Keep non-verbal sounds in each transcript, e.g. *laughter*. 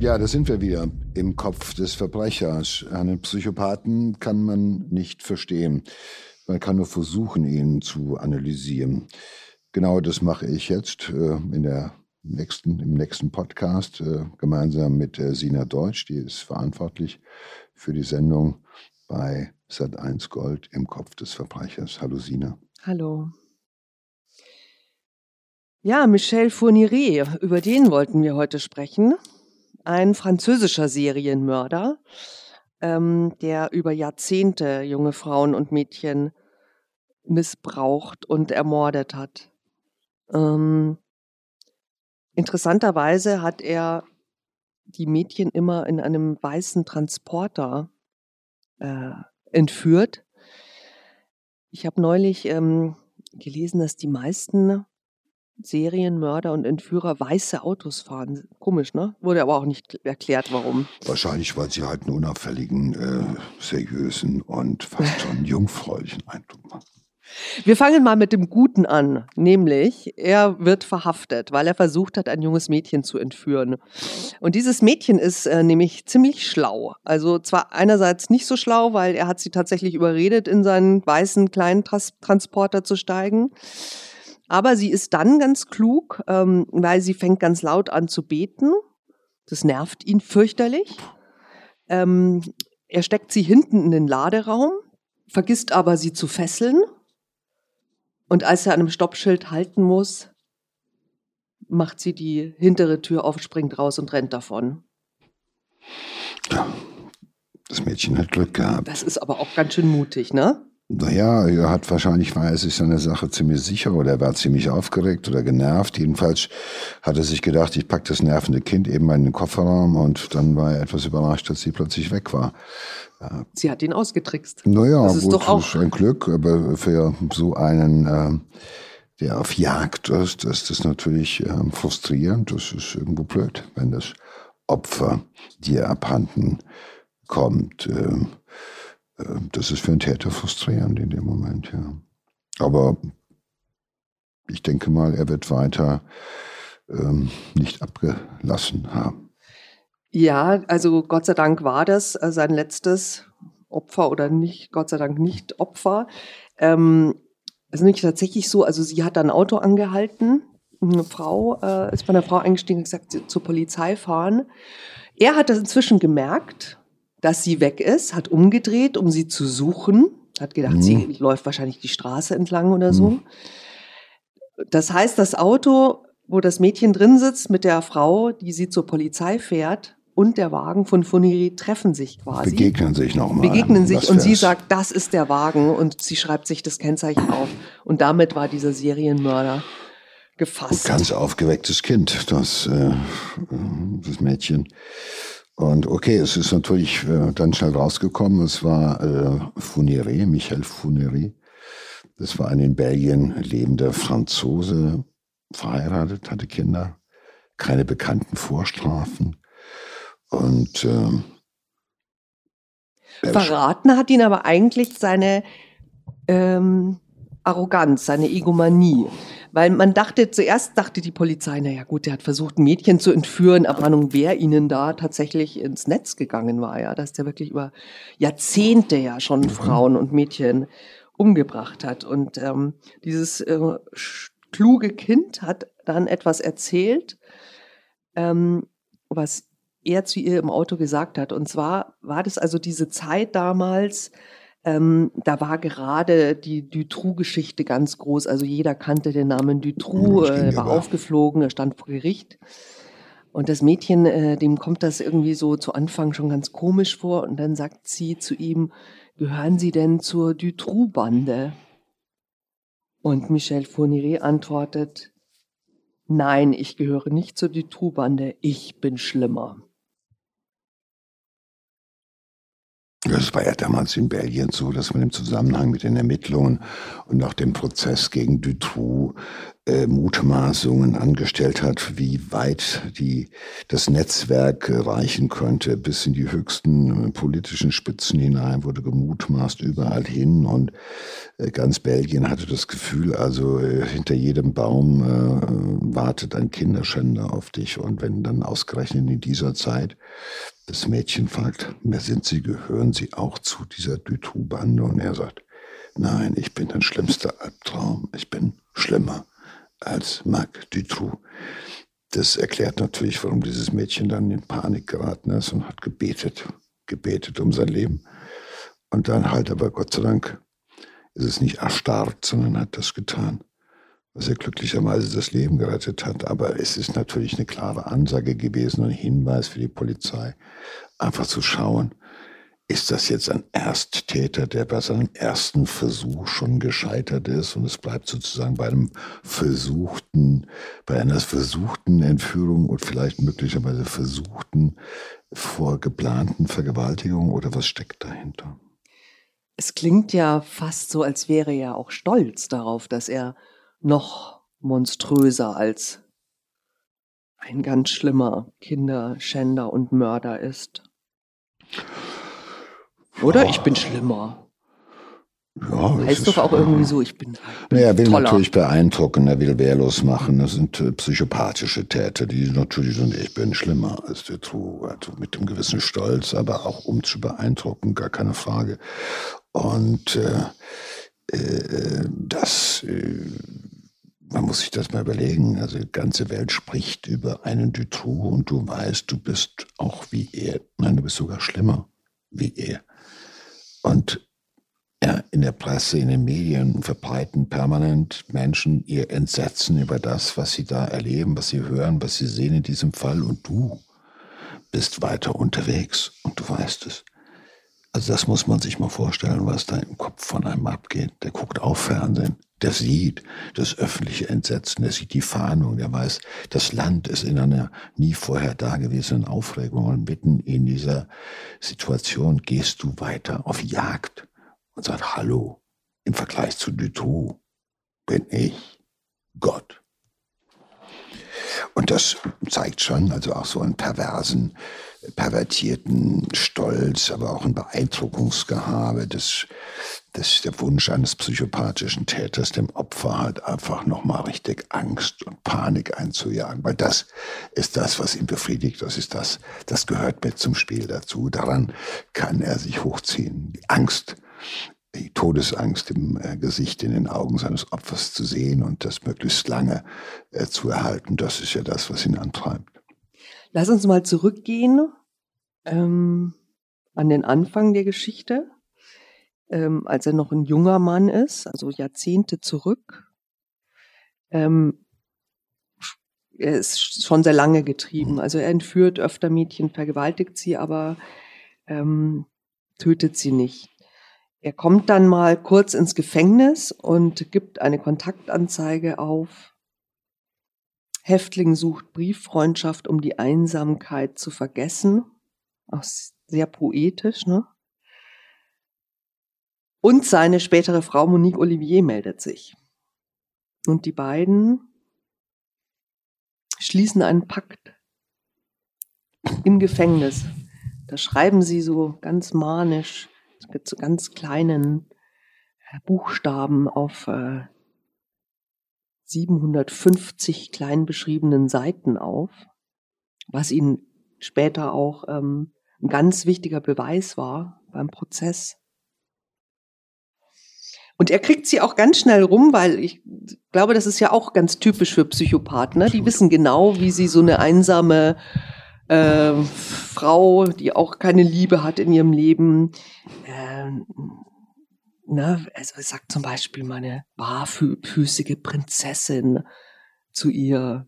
Ja, da sind wir wieder im Kopf des Verbrechers. Einen Psychopathen kann man nicht verstehen. Man kann nur versuchen, ihn zu analysieren. Genau das mache ich jetzt äh, in der nächsten, im nächsten Podcast äh, gemeinsam mit äh, Sina Deutsch. Die ist verantwortlich für die Sendung bei Sat1 Gold im Kopf des Verbrechers. Hallo Sina. Hallo. Ja, Michel Fourniret, über den wollten wir heute sprechen ein französischer Serienmörder, ähm, der über Jahrzehnte junge Frauen und Mädchen missbraucht und ermordet hat. Ähm, interessanterweise hat er die Mädchen immer in einem weißen Transporter äh, entführt. Ich habe neulich ähm, gelesen, dass die meisten Serienmörder und Entführer weiße Autos fahren. Komisch, ne? Wurde aber auch nicht erklärt, warum. Wahrscheinlich, weil sie halt einen unauffälligen, äh, seriösen und fast schon *laughs* jungfräulichen Eindruck machen. Wir fangen mal mit dem Guten an, nämlich er wird verhaftet, weil er versucht hat, ein junges Mädchen zu entführen. Und dieses Mädchen ist äh, nämlich ziemlich schlau. Also zwar einerseits nicht so schlau, weil er hat sie tatsächlich überredet, in seinen weißen kleinen Trans Transporter zu steigen. Aber sie ist dann ganz klug, ähm, weil sie fängt ganz laut an zu beten. Das nervt ihn fürchterlich. Ähm, er steckt sie hinten in den Laderaum, vergisst aber, sie zu fesseln. Und als er an einem Stoppschild halten muss, macht sie die hintere Tür auf, springt raus und rennt davon. Ja, das Mädchen hat Glück gehabt. Das ist aber auch ganz schön mutig, ne? Naja, er hat wahrscheinlich war er sich seiner Sache ziemlich sicher oder er war ziemlich aufgeregt oder genervt. Jedenfalls hat er sich gedacht, ich pack das nervende Kind eben mal in den Kofferraum und dann war er etwas überrascht, dass sie plötzlich weg war. Sie hat ihn ausgetrickst. Naja, das ist gut, doch auch das ist ein Glück, aber für so einen, äh, der auf Jagd ist, ist das natürlich äh, frustrierend. Das ist irgendwo blöd, wenn das Opfer dir abhanden kommt. Äh, das ist für einen Täter frustrierend in dem Moment, ja. Aber ich denke mal, er wird weiter ähm, nicht abgelassen haben. Ja, also Gott sei Dank war das äh, sein letztes Opfer oder nicht, Gott sei Dank nicht Opfer. Ähm, ist nämlich tatsächlich so, also sie hat ein Auto angehalten, eine Frau äh, ist bei einer Frau eingestiegen und gesagt, zur Polizei fahren. Er hat das inzwischen gemerkt dass sie weg ist, hat umgedreht, um sie zu suchen, hat gedacht, mhm. sie läuft wahrscheinlich die Straße entlang oder so. Mhm. Das heißt, das Auto, wo das Mädchen drin sitzt mit der Frau, die sie zur Polizei fährt, und der Wagen von Funiri treffen sich quasi. Begegnen sich nochmal. Begegnen sich und sie sagt, das ist der Wagen und sie schreibt sich das Kennzeichen auf. Und damit war dieser Serienmörder gefasst. Ganz aufgewecktes Kind, das, äh, das Mädchen. Und okay, es ist natürlich äh, dann schnell rausgekommen, es war äh, Funere, Michel Funere. Das war ein in Belgien lebender Franzose, verheiratet, hatte Kinder, keine bekannten Vorstrafen. Und ähm, verraten hat ihn aber eigentlich seine ähm, Arroganz, seine Egomanie. Weil man dachte, zuerst dachte die Polizei, naja gut, der hat versucht, ein Mädchen zu entführen, aber Ahnung, wer ihnen da tatsächlich ins Netz gegangen war, ja, dass der wirklich über Jahrzehnte ja schon mhm. Frauen und Mädchen umgebracht hat. Und ähm, dieses äh, kluge Kind hat dann etwas erzählt, ähm, was er zu ihr im Auto gesagt hat. Und zwar war das also diese Zeit damals, ähm, da war gerade die Dutroux-Geschichte ganz groß. Also jeder kannte den Namen Dutroux, äh, war aufgeflogen, er stand vor Gericht. Und das Mädchen, äh, dem kommt das irgendwie so zu Anfang schon ganz komisch vor. Und dann sagt sie zu ihm, gehören Sie denn zur Dutroux-Bande? Und Michel Fourniret antwortet, nein, ich gehöre nicht zur Dutroux-Bande, ich bin schlimmer. Das war ja damals in Belgien so, dass man im Zusammenhang mit den Ermittlungen und auch dem Prozess gegen Dutroux äh, Mutmaßungen angestellt hat, wie weit die, das Netzwerk äh, reichen könnte, bis in die höchsten äh, politischen Spitzen hinein, wurde gemutmaßt überall hin und ganz Belgien hatte das Gefühl, also hinter jedem Baum wartet ein Kinderschänder auf dich und wenn dann ausgerechnet in dieser Zeit das Mädchen fragt, wer sind Sie, gehören Sie auch zu dieser Dutroux-Bande? Und er sagt, nein, ich bin dein schlimmster Albtraum, ich bin schlimmer als Marc Dutroux. Das erklärt natürlich, warum dieses Mädchen dann in Panik geraten ist und hat gebetet, gebetet um sein Leben. Und dann halt aber Gott sei Dank ist es nicht erstarrt, sondern hat das getan, was er glücklicherweise das Leben gerettet hat. Aber es ist natürlich eine klare Ansage gewesen ein Hinweis für die Polizei, einfach zu schauen, ist das jetzt ein Ersttäter, der bei seinem ersten Versuch schon gescheitert ist und es bleibt sozusagen bei einem versuchten, bei einer versuchten Entführung und vielleicht möglicherweise versuchten vorgeplanten Vergewaltigung oder was steckt dahinter? Es klingt ja fast so, als wäre er auch stolz darauf, dass er noch monströser als ein ganz schlimmer Kinderschänder und Mörder ist. Oder? Ich bin schlimmer. Ja, Heißt ist- doch auch irgendwie so, ich bin halt Naja, er will toller. natürlich beeindrucken, er will wehrlos machen. Das sind äh, psychopathische Täter, die natürlich sind, ich bin schlimmer als der True, also mit einem gewissen Stolz, aber auch um zu beeindrucken, gar keine Frage. Und äh, äh, das, äh, man muss sich das mal überlegen, also die ganze Welt spricht über einen Dutroux und du weißt, du bist auch wie er, nein, du bist sogar schlimmer wie er. Und ja, in der Presse, in den Medien verbreiten permanent Menschen ihr Entsetzen über das, was sie da erleben, was sie hören, was sie sehen in diesem Fall. Und du bist weiter unterwegs und du weißt es. Also das muss man sich mal vorstellen, was da im Kopf von einem abgeht. Der guckt auf Fernsehen, der sieht das öffentliche Entsetzen, der sieht die Fahndung, der weiß, das Land ist in einer nie vorher dagewesenen Aufregung und mitten in dieser Situation gehst du weiter auf Jagd und sagt, hallo, im Vergleich zu Dutroux bin ich Gott. Und das zeigt schon, also auch so einen perversen, pervertierten Stolz, aber auch ein Beeindruckungsgehabe, das, das der Wunsch eines psychopathischen Täters, dem Opfer halt einfach nochmal richtig Angst und Panik einzujagen. Weil das ist das, was ihn befriedigt. Das ist das, das gehört mit zum Spiel dazu. Daran kann er sich hochziehen. Die Angst, die Todesangst im äh, Gesicht, in den Augen seines Opfers zu sehen und das möglichst lange äh, zu erhalten, das ist ja das, was ihn antreibt. Lass uns mal zurückgehen ähm, an den Anfang der Geschichte, ähm, als er noch ein junger Mann ist, also Jahrzehnte zurück. Ähm, er ist schon sehr lange getrieben. Also er entführt öfter Mädchen, vergewaltigt sie, aber ähm, tötet sie nicht. Er kommt dann mal kurz ins Gefängnis und gibt eine Kontaktanzeige auf. Häftling sucht Brieffreundschaft, um die Einsamkeit zu vergessen. Auch sehr poetisch, ne? Und seine spätere Frau Monique Olivier meldet sich. Und die beiden schließen einen Pakt im Gefängnis. Da schreiben sie so ganz manisch, mit so ganz kleinen äh, Buchstaben auf äh, 750 klein beschriebenen Seiten auf, was ihnen später auch ähm, ein ganz wichtiger Beweis war beim Prozess. Und er kriegt sie auch ganz schnell rum, weil ich glaube, das ist ja auch ganz typisch für Psychopathen. Ne? Die wissen genau, wie sie so eine einsame äh, Frau, die auch keine Liebe hat in ihrem Leben, äh, ne, also sagt zum Beispiel meine barfüßige Prinzessin zu ihr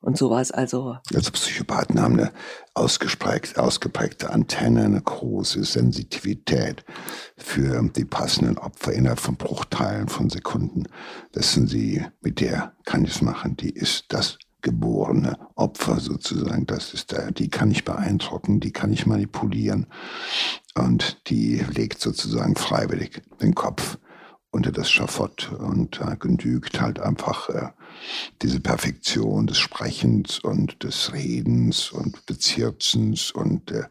und sowas. Also Also Psychopathen haben eine ausgeprägte, ausgeprägte Antenne, eine große Sensitivität für die passenden Opfer innerhalb von Bruchteilen von Sekunden. Sind sie, mit der kann ich es machen, die ist das geborene Opfer sozusagen. Das ist der, die kann ich beeindrucken, die kann ich manipulieren und die legt sozusagen freiwillig den Kopf unter das Schafott und äh, genügt halt einfach äh, diese Perfektion des Sprechens und des Redens und Bezirzens und äh,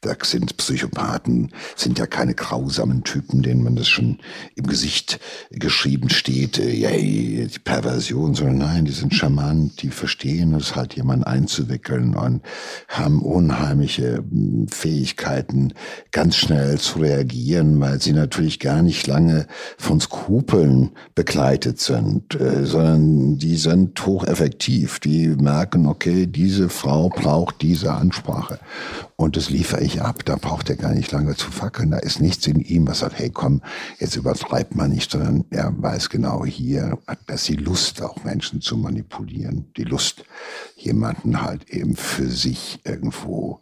da sind Psychopathen, sind ja keine grausamen Typen, denen man das schon im Gesicht geschrieben steht, äh, yay, die Perversion, sondern nein, die sind charmant, die verstehen es halt jemanden einzuwickeln und haben unheimliche hm, Fähigkeiten, ganz schnell zu reagieren, weil sie natürlich gar nicht lange von Skrupeln begleitet sind, äh, sondern die sind hocheffektiv. Die merken, okay, diese Frau braucht diese Ansprache. Und das liefere ich ab. Da braucht er gar nicht lange zu fackeln. Da ist nichts in ihm, was sagt, hey komm, jetzt übertreibt man nicht, sondern er weiß genau, hier hat das die Lust, auch Menschen zu manipulieren. Die Lust, jemanden halt eben für sich irgendwo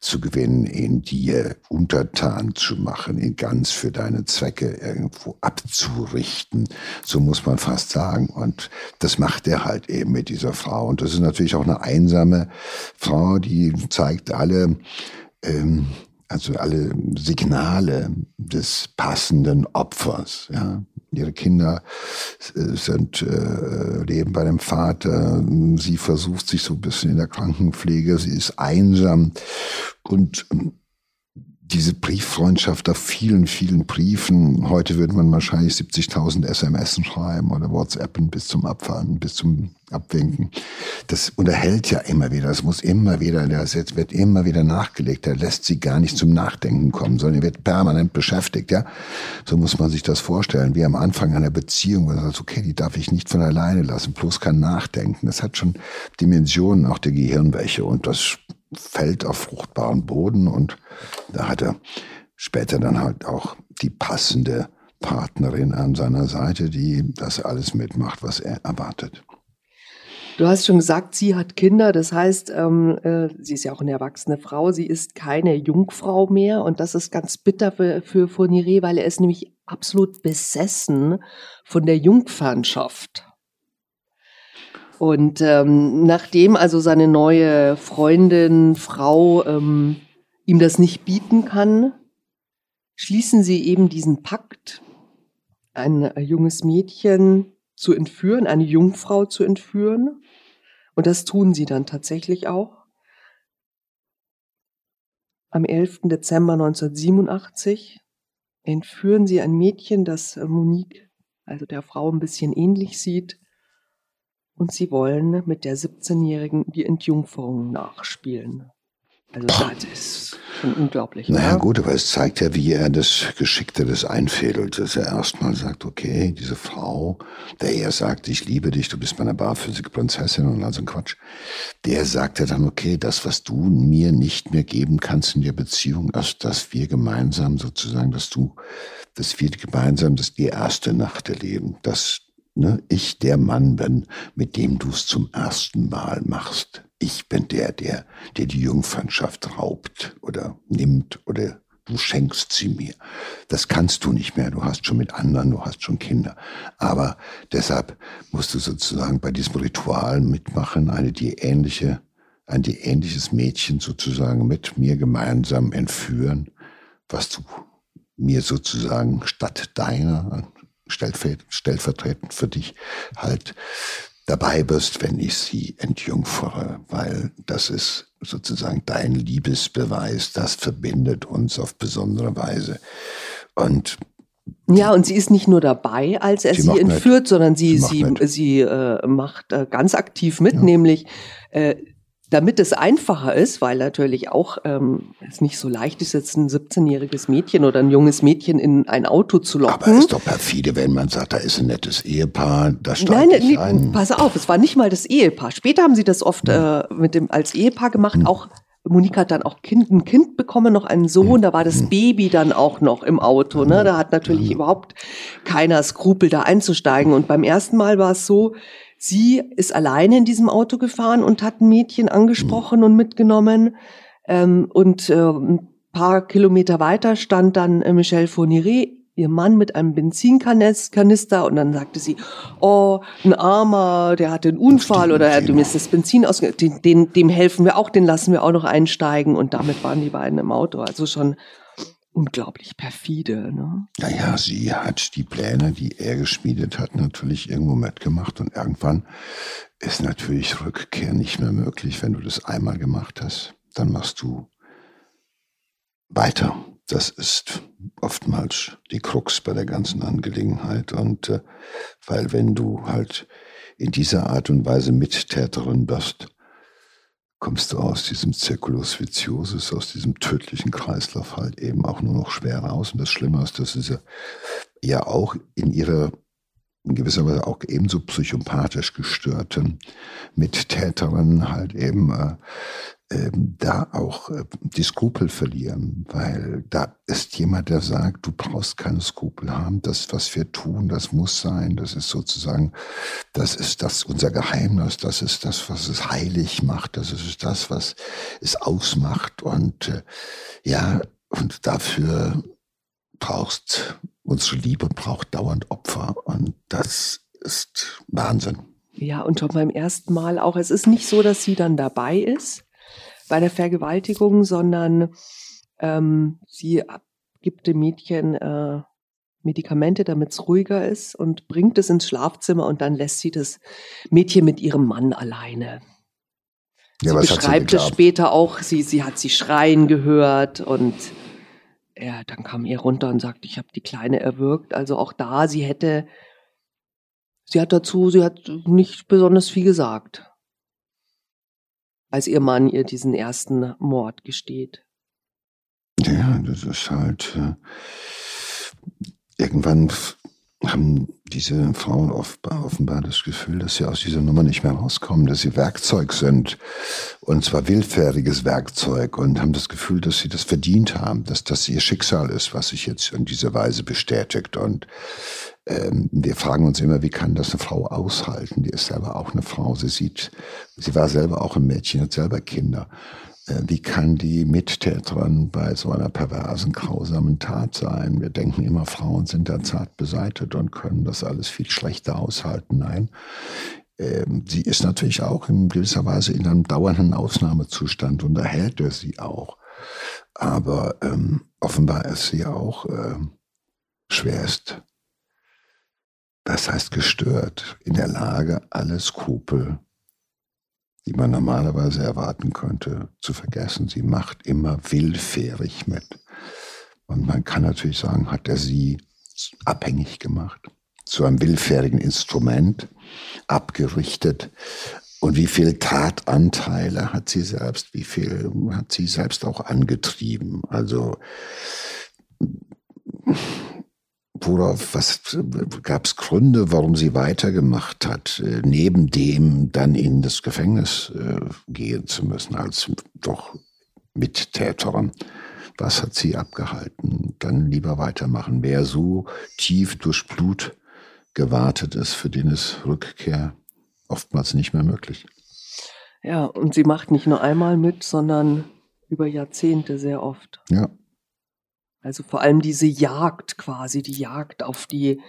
zu gewinnen, in dir untertan zu machen, ihn ganz für deine Zwecke irgendwo abzurichten. So muss man fast sagen. Und das macht er halt eben mit dieser Frau. Und das ist natürlich auch eine einsame Frau, die zeigt alle, ähm, also alle Signale des passenden Opfers. Ja. Ihre Kinder äh, sind, äh, leben bei dem Vater. Sie versucht sich so ein bisschen in der Krankenpflege. Sie ist einsam und ähm, diese Brieffreundschaft auf vielen, vielen Briefen. Heute würde man wahrscheinlich 70.000 SMS schreiben oder WhatsAppen bis zum Abfahren, bis zum Abwinken. Das unterhält ja immer wieder. Das muss immer wieder, das wird immer wieder nachgelegt. Da lässt sie gar nicht zum Nachdenken kommen, sondern wird permanent beschäftigt, ja. So muss man sich das vorstellen. Wie am Anfang einer Beziehung, wo man sagt, okay, die darf ich nicht von alleine lassen, bloß kann nachdenken. Das hat schon Dimensionen, auch der Gehirnwäsche und das fällt auf fruchtbaren Boden und da hat er später dann halt auch die passende Partnerin an seiner Seite, die das alles mitmacht, was er erwartet. Du hast schon gesagt, sie hat Kinder, das heißt, ähm, äh, sie ist ja auch eine erwachsene Frau, sie ist keine Jungfrau mehr und das ist ganz bitter für, für Fournier, weil er ist nämlich absolut besessen von der Jungfernschaft. Und ähm, nachdem also seine neue Freundin, Frau ähm, ihm das nicht bieten kann, schließen sie eben diesen Pakt, ein äh, junges Mädchen zu entführen, eine Jungfrau zu entführen. Und das tun sie dann tatsächlich auch. Am 11. Dezember 1987 entführen sie ein Mädchen, das Monique, also der Frau, ein bisschen ähnlich sieht und sie wollen mit der 17-Jährigen die Entjungferung nachspielen. Also das ist schon unglaublich. Naja oder? gut, aber es zeigt ja, wie er das Geschickte des einfädelt, dass er erstmal sagt, okay, diese Frau, der er sagt, ich liebe dich, du bist meine barfüßige Prinzessin und all so ein Quatsch, der sagt ja dann, okay, das, was du mir nicht mehr geben kannst in der Beziehung, ist, dass wir gemeinsam sozusagen, dass du, dass wir gemeinsam das die erste Nacht erleben, dass ne, ich der Mann bin, mit dem du es zum ersten Mal machst. Ich bin der, der, der die Jungfernschaft raubt oder nimmt oder du schenkst sie mir. Das kannst du nicht mehr. Du hast schon mit anderen, du hast schon Kinder. Aber deshalb musst du sozusagen bei diesem Ritual mitmachen, eine die ähnliche, ein die ähnliches Mädchen sozusagen mit mir gemeinsam entführen, was du mir sozusagen statt deiner stellvertretend für dich halt dabei bist, wenn ich sie entjungfere, weil das ist sozusagen dein Liebesbeweis, das verbindet uns auf besondere Weise. Und ja, und sie ist nicht nur dabei, als er sie, sie entführt, mit. sondern sie, sie, sie, sie äh, macht äh, ganz aktiv mit, ja. nämlich äh, damit es einfacher ist, weil natürlich auch ähm, es nicht so leicht ist, jetzt ein 17-jähriges Mädchen oder ein junges Mädchen in ein Auto zu locken. Aber es ist doch perfide, wenn man sagt, da ist ein nettes Ehepaar, da steigt Nein, nee, ein. pass auf, es war nicht mal das Ehepaar. Später haben sie das oft hm. äh, mit dem als Ehepaar gemacht, hm. auch Monika hat dann auch kind, ein Kind bekommen, noch einen Sohn, hm. da war das hm. Baby dann auch noch im Auto. Ne? Da hat natürlich überhaupt keiner Skrupel, da einzusteigen. Und beim ersten Mal war es so, Sie ist alleine in diesem Auto gefahren und hat ein Mädchen angesprochen und mitgenommen. Ähm, und äh, ein paar Kilometer weiter stand dann äh, Michelle Fourniret, ihr Mann mit einem Benzinkanister und dann sagte sie, oh, ein Armer, der hatte einen Unfall oder er, dem ist das Benzin aus, den, den, dem helfen wir auch, den lassen wir auch noch einsteigen und damit waren die beiden im Auto. Also schon unglaublich perfide. Ne? Naja, sie hat die Pläne, die er geschmiedet hat, natürlich irgendwo mitgemacht und irgendwann ist natürlich Rückkehr nicht mehr möglich. Wenn du das einmal gemacht hast, dann machst du weiter. Das ist oftmals die Krux bei der ganzen Angelegenheit. Und äh, weil wenn du halt in dieser Art und Weise Mittäterin bist, kommst du aus diesem Circulus viciosus, aus diesem tödlichen Kreislauf halt eben auch nur noch schwer raus. Und das Schlimme ist, dass sie ja auch in ihrer in gewisser Weise auch ebenso psychopathisch gestörten Mittäterinnen halt eben äh, ähm, da auch äh, die Skrupel verlieren, weil da ist jemand, der sagt, du brauchst keine Skrupel haben, das, was wir tun, das muss sein, das ist sozusagen, das ist das unser Geheimnis, das ist das, was es heilig macht, das ist das, was es ausmacht. Und äh, ja, und dafür brauchst, unsere Liebe braucht dauernd Opfer. Und das ist Wahnsinn. Ja, und schon beim ersten Mal auch, es ist nicht so, dass sie dann dabei ist, bei der Vergewaltigung, sondern ähm, sie gibt dem Mädchen äh, Medikamente, damit es ruhiger ist und bringt es ins Schlafzimmer und dann lässt sie das Mädchen mit ihrem Mann alleine. Ja, sie beschreibt es später auch, sie, sie hat sie schreien gehört und ja, dann kam ihr runter und sagt, ich habe die Kleine erwürgt. Also auch da, sie hätte, sie hat dazu, sie hat nicht besonders viel gesagt als ihr Mann ihr diesen ersten Mord gesteht. Ja, das ist halt äh, irgendwann haben diese Frauen offenbar, das Gefühl, dass sie aus dieser Nummer nicht mehr rauskommen, dass sie Werkzeug sind und zwar willfähriges Werkzeug und haben das Gefühl, dass sie das verdient haben, dass das ihr Schicksal ist, was sich jetzt in dieser Weise bestätigt und ähm, wir fragen uns immer, wie kann das eine Frau aushalten? Die ist selber auch eine Frau. Sie sieht, sie war selber auch ein Mädchen, hat selber Kinder. Äh, wie kann die Mittäterin bei so einer perversen, grausamen Tat sein? Wir denken immer, Frauen sind da zart beseitet und können das alles viel schlechter aushalten. Nein, ähm, sie ist natürlich auch in gewisser Weise in einem dauernden Ausnahmezustand und da hält er sie auch. Aber ähm, offenbar ist sie auch äh, schwerst das heißt gestört, in der Lage, alle Skrupel, die man normalerweise erwarten könnte, zu vergessen. Sie macht immer willfährig mit. Und man kann natürlich sagen, hat er sie abhängig gemacht, zu einem willfährigen Instrument abgerichtet. Und wie viel Tatanteile hat sie selbst, wie viel hat sie selbst auch angetrieben? Also worauf, was gab es Gründe, warum sie weitergemacht hat, äh, neben dem dann in das Gefängnis äh, gehen zu müssen, als doch Mittäterin? Was hat sie abgehalten? Dann lieber weitermachen. Wer so tief durch Blut gewartet ist, für den ist Rückkehr oftmals nicht mehr möglich. Ja, und sie macht nicht nur einmal mit, sondern über Jahrzehnte sehr oft. Ja. Also vor allem diese Jagd quasi, die Jagd auf die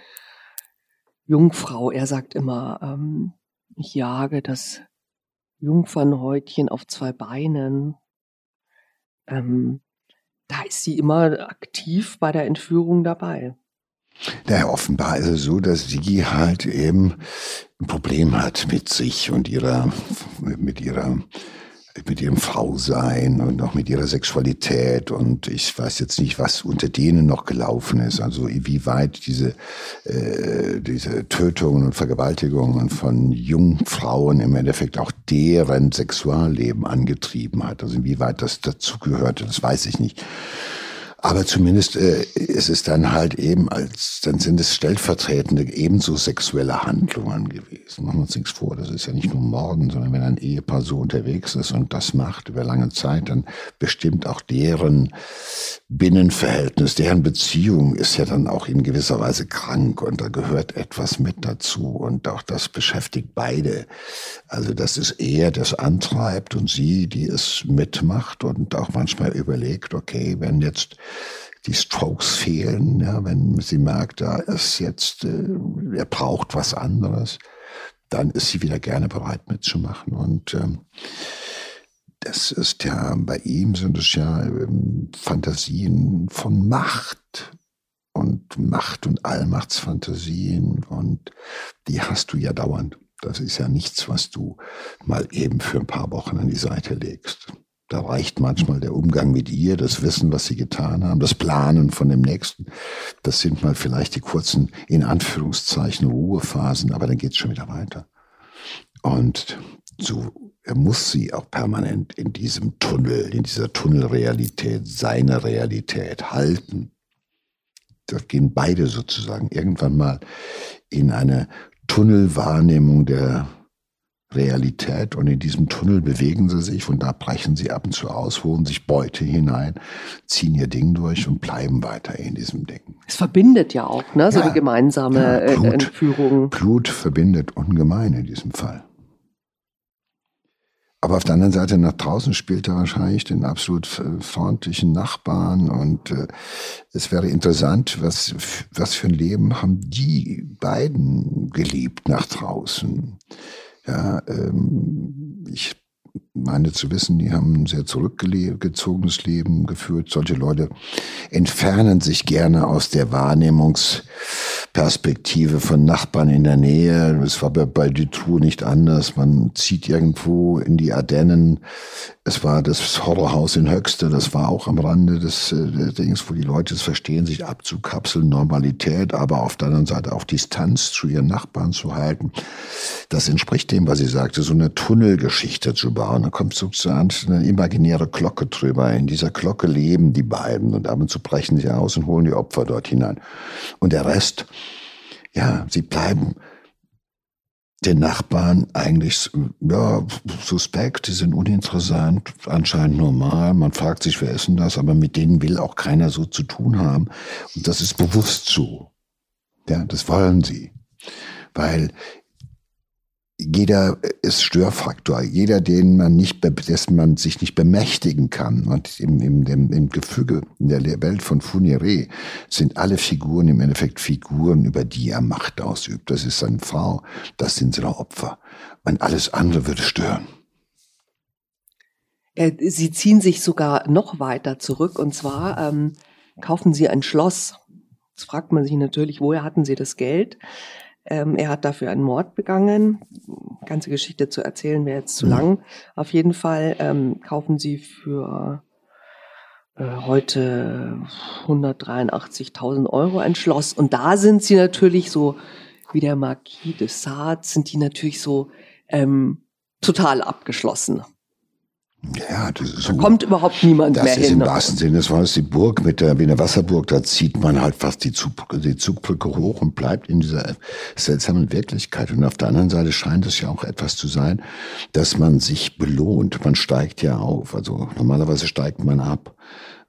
Jungfrau. Er sagt immer, ähm, ich jage das Jungfernhäutchen auf zwei Beinen. Ähm, da ist sie immer aktiv bei der Entführung dabei. Naja, offenbar ist es so, dass sie halt eben ein Problem hat mit sich und ihrer, mit ihrer mit ihrem Frausein und auch mit ihrer Sexualität. Und ich weiß jetzt nicht, was unter denen noch gelaufen ist, also wie weit diese, äh, diese Tötungen und Vergewaltigungen von Jungfrauen im Endeffekt auch deren Sexualleben angetrieben hat, also wie weit das dazugehörte, das weiß ich nicht. Aber zumindest äh, ist es dann halt eben als, dann sind es stellvertretende ebenso sexuelle Handlungen gewesen. Machen wir uns nichts vor, das ist ja nicht nur Morden, sondern wenn ein Ehepaar so unterwegs ist und das macht über lange Zeit, dann bestimmt auch deren Binnenverhältnis, deren Beziehung ist ja dann auch in gewisser Weise krank und da gehört etwas mit dazu und auch das beschäftigt beide. Also das ist er, das antreibt und sie, die es mitmacht und auch manchmal überlegt, okay, wenn jetzt die Strokes fehlen, ja, wenn sie merkt, da ist jetzt, äh, er braucht was anderes, dann ist sie wieder gerne bereit mitzumachen. Und ähm, das ist ja, bei ihm sind es ja ähm, Fantasien von Macht und Macht und Allmachtsfantasien und die hast du ja dauernd. Das ist ja nichts, was du mal eben für ein paar Wochen an die Seite legst. Da reicht manchmal der Umgang mit ihr, das Wissen, was sie getan haben, das Planen von dem Nächsten. Das sind mal vielleicht die kurzen, in Anführungszeichen, Ruhephasen, aber dann geht's schon wieder weiter. Und so muss sie auch permanent in diesem Tunnel, in dieser Tunnelrealität, seine Realität halten. Da gehen beide sozusagen irgendwann mal in eine Tunnelwahrnehmung der Realität und in diesem Tunnel bewegen sie sich und da brechen sie ab und zu aus, holen sich Beute hinein, ziehen ihr Ding durch und bleiben weiter in diesem Ding. Es verbindet ja auch, ne? so ja, die gemeinsame ja, äh, Blut, Entführung. Blut verbindet ungemein in diesem Fall. Aber auf der anderen Seite nach draußen spielt er wahrscheinlich den absolut freundlichen Nachbarn und äh, es wäre interessant, was, was für ein Leben haben die beiden geliebt nach draußen. Ja, ähm, ich meine zu wissen, die haben ein sehr zurückgezogenes Leben geführt. Solche Leute entfernen sich gerne aus der Wahrnehmungsperspektive von Nachbarn in der Nähe. Das war bei, Dutroux nicht anders. Man zieht irgendwo in die Ardennen. Es war das Horrorhaus in Höxte, das war auch am Rande des, äh, Dings, wo die Leute es verstehen, sich abzukapseln, Normalität, aber auf der anderen Seite auch Distanz zu ihren Nachbarn zu halten. Das entspricht dem, was sie sagte, so eine Tunnelgeschichte zu bauen. Da kommt sozusagen eine imaginäre Glocke drüber. In dieser Glocke leben die beiden und ab und zu brechen sie aus und holen die Opfer dort hinein. Und der Rest, ja, sie bleiben den Nachbarn eigentlich ja, suspekt, die sind uninteressant, anscheinend normal. Man fragt sich, wer ist denn das? Aber mit denen will auch keiner so zu tun haben. Und das ist bewusst so. Ja, das wollen sie. Weil jeder ist Störfaktor. Jeder, den man nicht, dessen man sich nicht bemächtigen kann. Und im, im, im, im Gefüge in der Welt von Funire sind alle Figuren im Endeffekt Figuren, über die er Macht ausübt. Das ist seine Frau, das sind seine Opfer. Und alles andere würde stören. Sie ziehen sich sogar noch weiter zurück. Und zwar ähm, kaufen sie ein Schloss. Jetzt fragt man sich natürlich, woher hatten sie das Geld? Ähm, er hat dafür einen Mord begangen. Ganze Geschichte zu erzählen wäre jetzt zu mhm. lang. Auf jeden Fall ähm, kaufen sie für äh, heute 183.000 Euro ein Schloss. Und da sind sie natürlich so, wie der Marquis de Sade, sind die natürlich so ähm, total abgeschlossen. Ja, das ist da so, kommt überhaupt niemand mehr hin. Das ist im wahrsten Sinne des Wortes die Burg mit der, wie eine Wasserburg, da zieht man halt fast die, Zug, die Zugbrücke hoch und bleibt in dieser seltsamen Wirklichkeit. Und auf der anderen Seite scheint es ja auch etwas zu sein, dass man sich belohnt. Man steigt ja auf. Also normalerweise steigt man ab.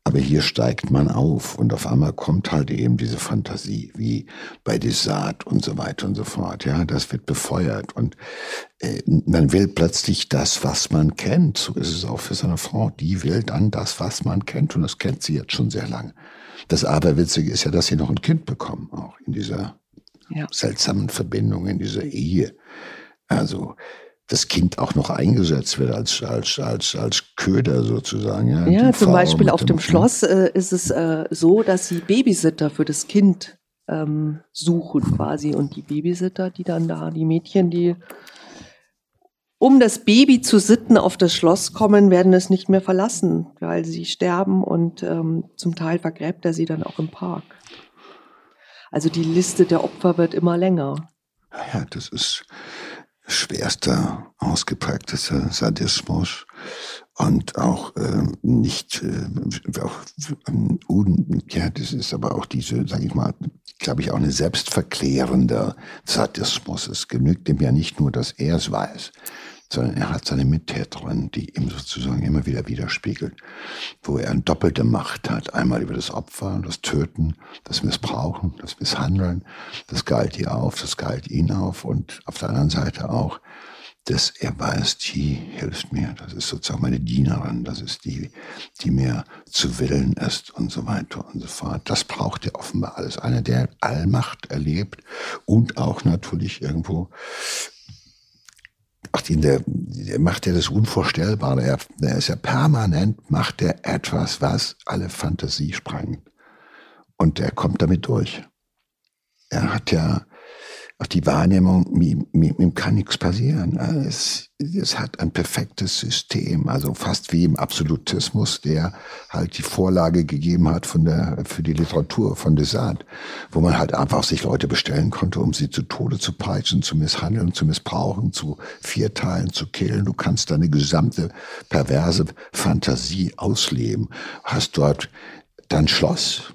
Aber hier steigt man auf und auf einmal kommt halt eben diese Fantasie, wie bei Desart und so weiter und so fort. Ja, das wird befeuert und äh, man will plötzlich das, was man kennt. So ist es auch für seine Frau. Die will dann das, was man kennt und das kennt sie jetzt schon sehr lange. Das Aberwitzige ist ja, dass sie noch ein Kind bekommen, auch in dieser ja. seltsamen Verbindung, in dieser Ehe. Also das Kind auch noch eingesetzt wird als, als, als, als Köder sozusagen. Ja, ja zum Frau Beispiel auf dem, dem Schloss äh, ist es äh, so, dass sie Babysitter für das Kind ähm, suchen quasi. Und die Babysitter, die dann da, die Mädchen, die um das Baby zu sitten auf das Schloss kommen, werden es nicht mehr verlassen, weil sie sterben und ähm, zum Teil vergräbt er sie dann auch im Park. Also die Liste der Opfer wird immer länger. Ja, das ist schwerster, ausgeprägtester Sadismus und auch äh, nicht, äh, auch, äh, ja, das ist aber auch diese, sage ich mal, glaube ich, auch eine selbstverklärender Sadismus. Es genügt ihm ja nicht nur, dass er es weiß, sondern er hat seine Mittäterin, die ihm sozusagen immer wieder widerspiegelt, wo er eine doppelte Macht hat. Einmal über das Opfer, das Töten, das Missbrauchen, das Misshandeln. Das galt ihr auf, das galt ihn auf und auf der anderen Seite auch, dass er weiß, die hilft mir. Das ist sozusagen meine Dienerin. Das ist die, die mir zu Willen ist und so weiter und so fort. Das braucht er offenbar alles. Einer, der Allmacht erlebt und auch natürlich irgendwo ach, der, der macht ja das Unvorstellbare. Er, er ist ja permanent, macht er etwas, was alle Fantasie sprengt. Und er kommt damit durch. Er hat ja auch die Wahrnehmung, ihm, kann nichts passieren. Es, es hat ein perfektes System, also fast wie im Absolutismus, der halt die Vorlage gegeben hat von der, für die Literatur von Desart, wo man halt einfach sich Leute bestellen konnte, um sie zu Tode zu peitschen, zu misshandeln, zu missbrauchen, zu vierteilen, zu killen. Du kannst deine gesamte perverse Fantasie ausleben. Hast dort dein Schloss,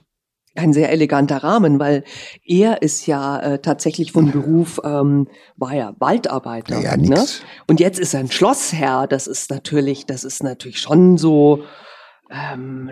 ein sehr eleganter Rahmen, weil er ist ja äh, tatsächlich von Beruf, ähm, war ja Waldarbeiter. Ja. Ne? Und jetzt ist er ein Schlossherr. Das ist natürlich, das ist natürlich schon so. Ähm,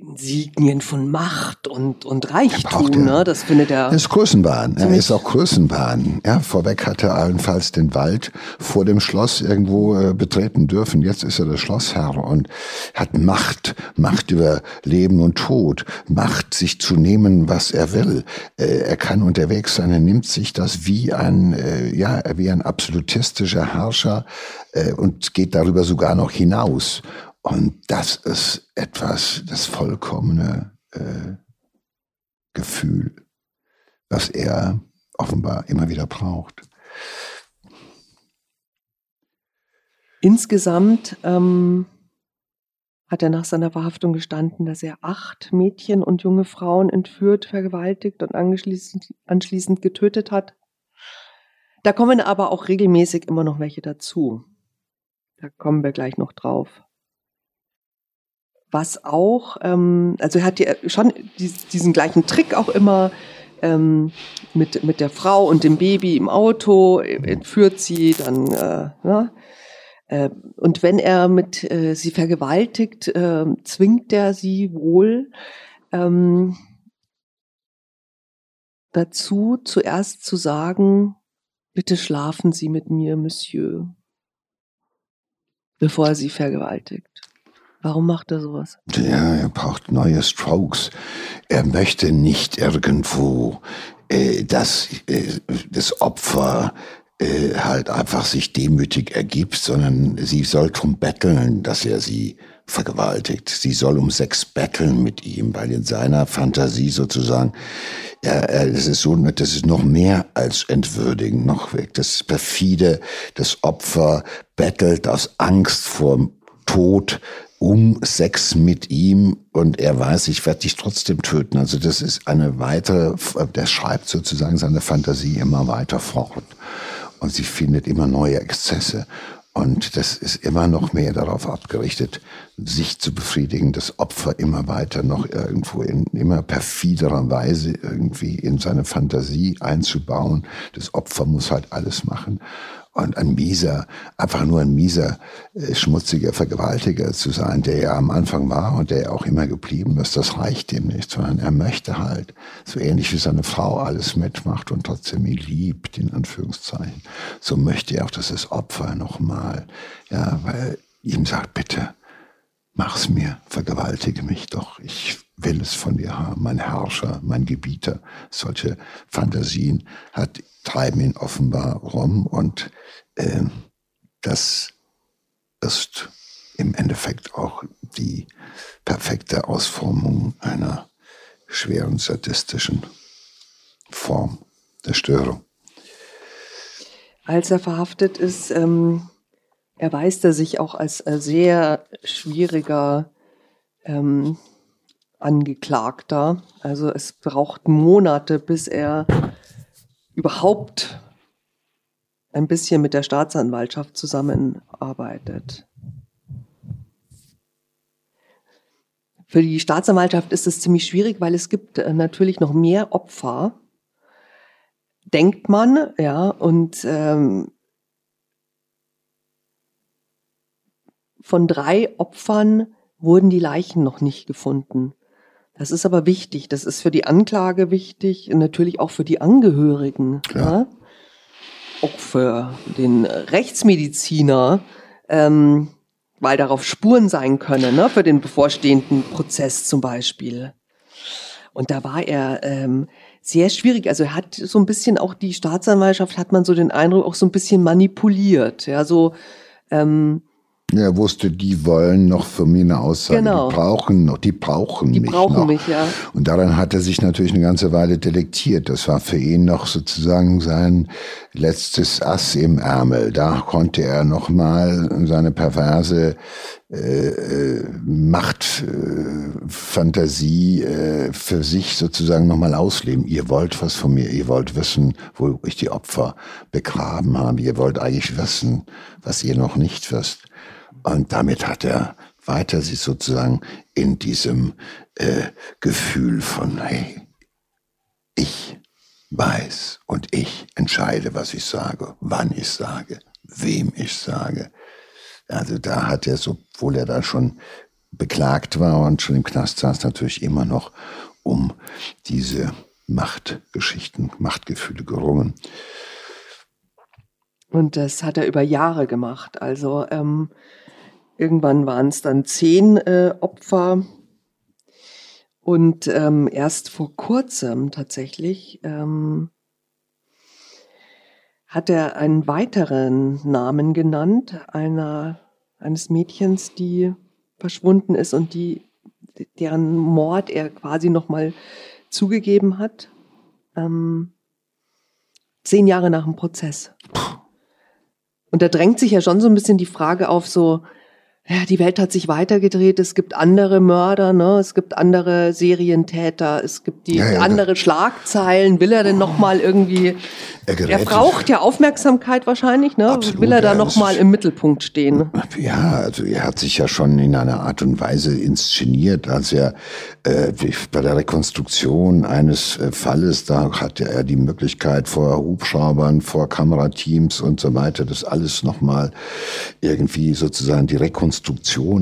Insignien von Macht und, und Reichtum, ne? das findet er. Er ist Größenwahn, er ist auch Größenwahn. Ja, vorweg hat er allenfalls den Wald vor dem Schloss irgendwo äh, betreten dürfen. Jetzt ist er der Schlossherr und hat Macht, Macht über Leben und Tod, Macht, sich zu nehmen, was er will. Äh, er kann unterwegs sein, er nimmt sich das wie ein, äh, ja, wie ein absolutistischer Herrscher äh, und geht darüber sogar noch hinaus. Und das ist etwas, das vollkommene äh, Gefühl, was er offenbar immer wieder braucht. Insgesamt ähm, hat er nach seiner Verhaftung gestanden, dass er acht Mädchen und junge Frauen entführt, vergewaltigt und anschließend, anschließend getötet hat. Da kommen aber auch regelmäßig immer noch welche dazu. Da kommen wir gleich noch drauf was auch, ähm, also er hat ja schon diesen gleichen Trick auch immer ähm, mit, mit der Frau und dem Baby im Auto, entführt sie, dann, äh, ja, äh, und wenn er mit äh, sie vergewaltigt, äh, zwingt er sie wohl ähm, dazu, zuerst zu sagen, bitte schlafen Sie mit mir, Monsieur, bevor er sie vergewaltigt. Warum macht er sowas? Ja, er braucht neue Strokes. Er möchte nicht irgendwo äh, dass äh, das Opfer äh, halt einfach sich demütig ergibt, sondern sie soll drum betteln, dass er sie vergewaltigt. Sie soll um Sex betteln mit ihm, weil in seiner Fantasie sozusagen, er, er, das ist so, das ist noch mehr als entwürdigen, noch weg. Das perfide, das Opfer bettelt aus Angst vor Tod um Sex mit ihm und er weiß, ich werde dich trotzdem töten. Also das ist eine weitere, der schreibt sozusagen seine Fantasie immer weiter fort und sie findet immer neue Exzesse. Und das ist immer noch mehr darauf abgerichtet, sich zu befriedigen, das Opfer immer weiter noch irgendwo in immer perfiderer Weise irgendwie in seine Fantasie einzubauen. Das Opfer muss halt alles machen und ein mieser, einfach nur ein mieser, äh, schmutziger Vergewaltiger zu sein, der ja am Anfang war und der ja auch immer geblieben ist, das reicht ihm nicht, sondern er möchte halt, so ähnlich wie seine Frau alles mitmacht und trotzdem ihn liebt, in Anführungszeichen, so möchte er auch, dass das Opfer nochmal, ja, weil ihm sagt, bitte, mach's mir, vergewaltige mich doch, ich will es von dir haben, mein Herrscher, mein Gebieter. Solche Fantasien hat, treiben ihn offenbar rum und äh, das ist im Endeffekt auch die perfekte Ausformung einer schweren sadistischen Form der Störung. Als er verhaftet ist, ähm, erweist er sich auch als sehr schwieriger ähm, Angeklagter. Also es braucht Monate, bis er überhaupt ein bisschen mit der Staatsanwaltschaft zusammenarbeitet. Für die Staatsanwaltschaft ist es ziemlich schwierig, weil es gibt äh, natürlich noch mehr Opfer, denkt man, ja, und ähm, von drei Opfern wurden die Leichen noch nicht gefunden. Das ist aber wichtig. Das ist für die Anklage wichtig und natürlich auch für die Angehörigen. Ja. Auch für den Rechtsmediziner, ähm, weil darauf Spuren sein können, ne? für den bevorstehenden Prozess zum Beispiel. Und da war er ähm, sehr schwierig. Also er hat so ein bisschen auch die Staatsanwaltschaft, hat man so den Eindruck, auch so ein bisschen manipuliert. Ja, so ähm, er wusste, die wollen noch für mich eine Aussage. Genau. Die brauchen noch, die brauchen die mich brauchen noch. mich, ja. Und daran hat er sich natürlich eine ganze Weile delektiert. Das war für ihn noch sozusagen sein letztes Ass im Ärmel. Da konnte er noch mal seine perverse äh, äh, Machtfantasie äh, für sich sozusagen noch mal ausleben. Ihr wollt was von mir. Ihr wollt wissen, wo ich die Opfer begraben habe. Ihr wollt eigentlich wissen, was ihr noch nicht wisst. Und damit hat er weiter sich sozusagen in diesem äh, Gefühl von, hey, ich weiß und ich entscheide, was ich sage, wann ich sage, wem ich sage. Also da hat er, obwohl er da schon beklagt war und schon im Knast saß, natürlich immer noch um diese Machtgeschichten, Machtgefühle gerungen. Und das hat er über Jahre gemacht. Also ähm, Irgendwann waren es dann zehn äh, Opfer. Und ähm, erst vor kurzem tatsächlich ähm, hat er einen weiteren Namen genannt, einer, eines Mädchens, die verschwunden ist und die, deren Mord er quasi nochmal zugegeben hat. Ähm, zehn Jahre nach dem Prozess. Und da drängt sich ja schon so ein bisschen die Frage auf, so, ja, die Welt hat sich weitergedreht, es gibt andere Mörder, ne? es gibt andere Serientäter, es gibt die Ja, ja, andere Schlagzeilen. Will er denn nochmal irgendwie, Er er braucht ja Aufmerksamkeit wahrscheinlich, ne? Absolut, Will er da ja, nochmal im Mittelpunkt stehen? Ja, also er hat sich ja schon in einer Art und Weise inszeniert, als er äh, bei der Rekonstruktion eines äh, Falles, da hatte er die Möglichkeit vor Hubschraubern, vor Kamerateams und so weiter, das alles nochmal irgendwie sozusagen die Rekonstruktion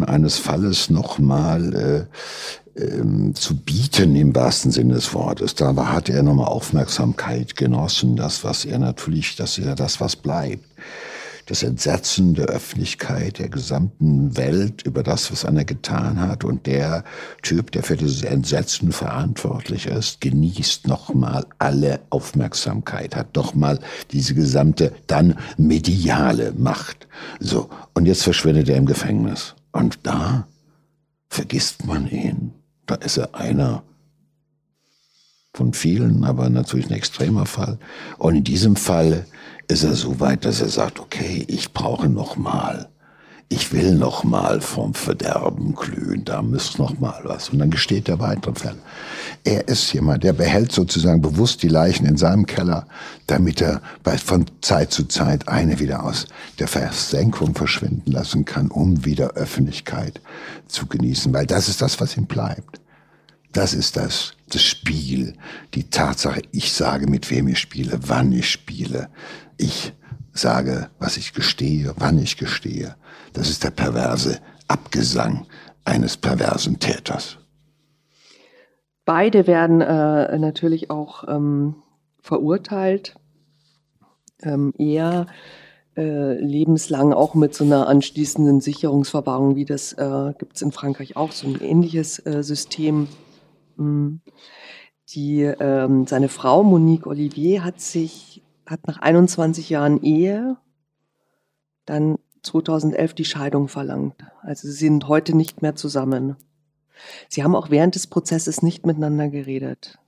eines Falles nochmal äh, ähm, zu bieten im wahrsten Sinne des Wortes. Da hat er nochmal Aufmerksamkeit genossen, das, was er natürlich, das ist ja das, was bleibt das Entsetzen der Öffentlichkeit, der gesamten Welt über das, was einer getan hat. Und der Typ, der für dieses Entsetzen verantwortlich ist, genießt nochmal alle Aufmerksamkeit, hat nochmal diese gesamte dann mediale Macht. So, und jetzt verschwindet er im Gefängnis. Und da vergisst man ihn. Da ist er einer von vielen, aber natürlich ein extremer Fall. Und in diesem Fall ist er so weit, dass er sagt, okay, ich brauche noch mal, ich will noch mal vom Verderben glühen, da muss noch mal was. Und dann gesteht er weitere Fälle. Er ist jemand, der behält sozusagen bewusst die Leichen in seinem Keller, damit er von Zeit zu Zeit eine wieder aus der Versenkung verschwinden lassen kann, um wieder Öffentlichkeit zu genießen. Weil das ist das, was ihm bleibt. Das ist das, das Spiel, die Tatsache, ich sage, mit wem ich spiele, wann ich spiele. Ich sage, was ich gestehe, wann ich gestehe. Das ist der perverse Abgesang eines perversen Täters. Beide werden äh, natürlich auch ähm, verurteilt. Ähm, er äh, lebenslang auch mit so einer anschließenden Sicherungsverwahrung, wie das äh, gibt es in Frankreich auch, so ein ähnliches äh, System. Mm. Die, ähm, seine Frau Monique Olivier hat sich, hat nach 21 Jahren Ehe dann 2011 die Scheidung verlangt. Also sie sind heute nicht mehr zusammen. Sie haben auch während des Prozesses nicht miteinander geredet.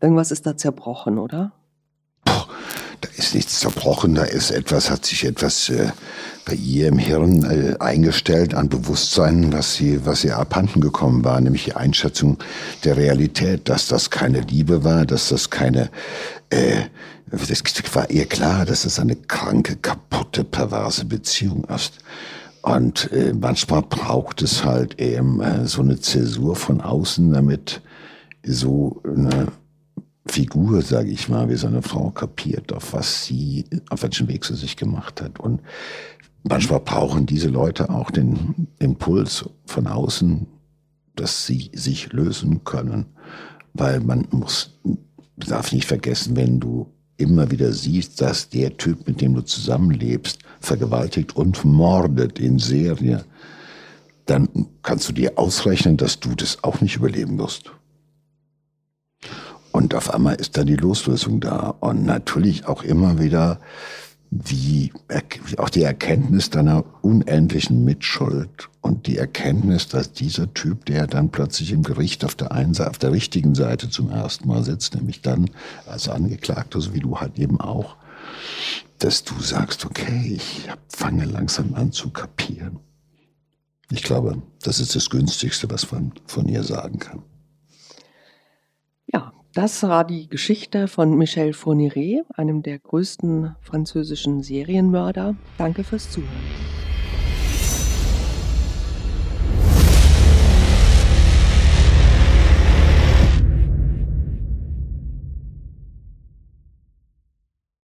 Irgendwas ist da zerbrochen, oder? Ist nichts zerbrochen, da ist etwas, hat sich etwas äh, bei ihr im Hirn äh, eingestellt an Bewusstsein, was sie, was ihr abhanden gekommen war, nämlich die Einschätzung der Realität, dass das keine Liebe war, dass das keine, äh, das war ihr klar, dass es eine kranke, kaputte, perverse Beziehung ist. Und äh, manchmal braucht es halt eben äh, so eine Zäsur von außen, damit so eine Figur, sage ich mal, wie so eine Frau kapiert, auf was sie, auf welchen Weg sie sich gemacht hat. Und manchmal brauchen diese Leute auch den Impuls von außen, dass sie sich lösen können, weil man muss, darf nicht vergessen, wenn du immer wieder siehst, dass der Typ, mit dem du zusammenlebst, vergewaltigt und mordet in Serie, dann kannst du dir ausrechnen, dass du das auch nicht überleben wirst. Und auf einmal ist dann die Loslösung da. Und natürlich auch immer wieder die, auch die Erkenntnis deiner unendlichen Mitschuld und die Erkenntnis, dass dieser Typ, der dann plötzlich im Gericht auf der einen Seite, auf der richtigen Seite zum ersten Mal sitzt, nämlich dann als Angeklagter, so wie du halt eben auch, dass du sagst, okay, ich fange langsam an zu kapieren. Ich glaube, das ist das Günstigste, was man von ihr sagen kann. Das war die Geschichte von Michel Fourniret, einem der größten französischen Serienmörder. Danke fürs Zuhören.